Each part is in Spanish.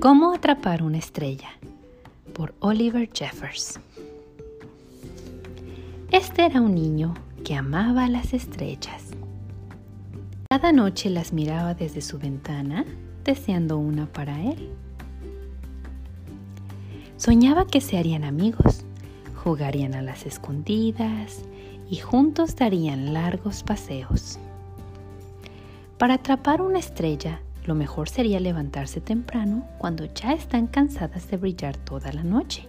¿Cómo atrapar una estrella? por Oliver Jeffers. Este era un niño que amaba las estrellas. Cada noche las miraba desde su ventana, deseando una para él. Soñaba que se harían amigos, jugarían a las escondidas y juntos darían largos paseos. Para atrapar una estrella, lo mejor sería levantarse temprano cuando ya están cansadas de brillar toda la noche.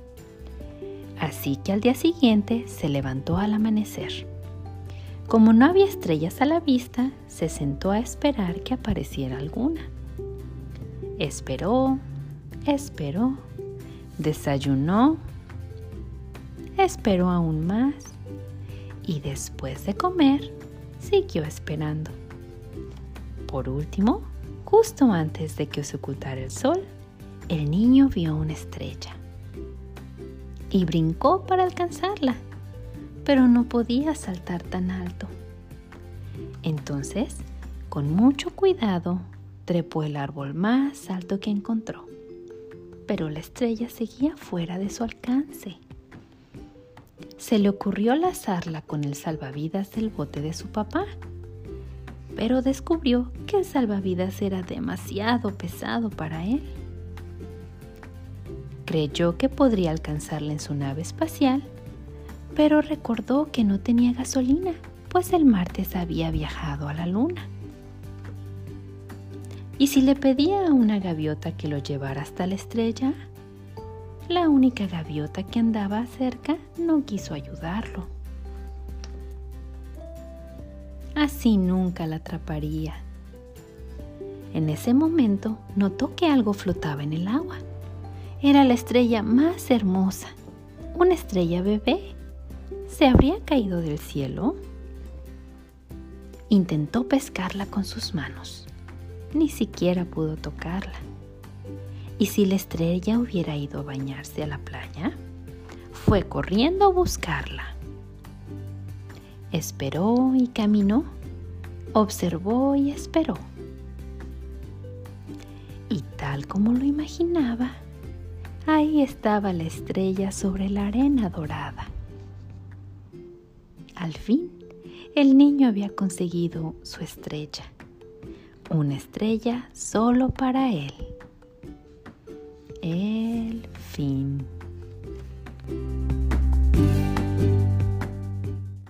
Así que al día siguiente se levantó al amanecer. Como no había estrellas a la vista, se sentó a esperar que apareciera alguna. Esperó, esperó, desayunó, esperó aún más y después de comer siguió esperando. Por último, Justo antes de que se ocultara el sol, el niño vio una estrella y brincó para alcanzarla, pero no podía saltar tan alto. Entonces, con mucho cuidado, trepó el árbol más alto que encontró, pero la estrella seguía fuera de su alcance. Se le ocurrió lazarla con el salvavidas del bote de su papá pero descubrió que el salvavidas era demasiado pesado para él. Creyó que podría alcanzarla en su nave espacial, pero recordó que no tenía gasolina, pues el martes había viajado a la luna. ¿Y si le pedía a una gaviota que lo llevara hasta la estrella? La única gaviota que andaba cerca no quiso ayudarlo. Así nunca la atraparía. En ese momento notó que algo flotaba en el agua. Era la estrella más hermosa, una estrella bebé. ¿Se habría caído del cielo? Intentó pescarla con sus manos. Ni siquiera pudo tocarla. ¿Y si la estrella hubiera ido a bañarse a la playa? Fue corriendo a buscarla. Esperó y caminó, observó y esperó. Y tal como lo imaginaba, ahí estaba la estrella sobre la arena dorada. Al fin, el niño había conseguido su estrella, una estrella solo para él. El fin.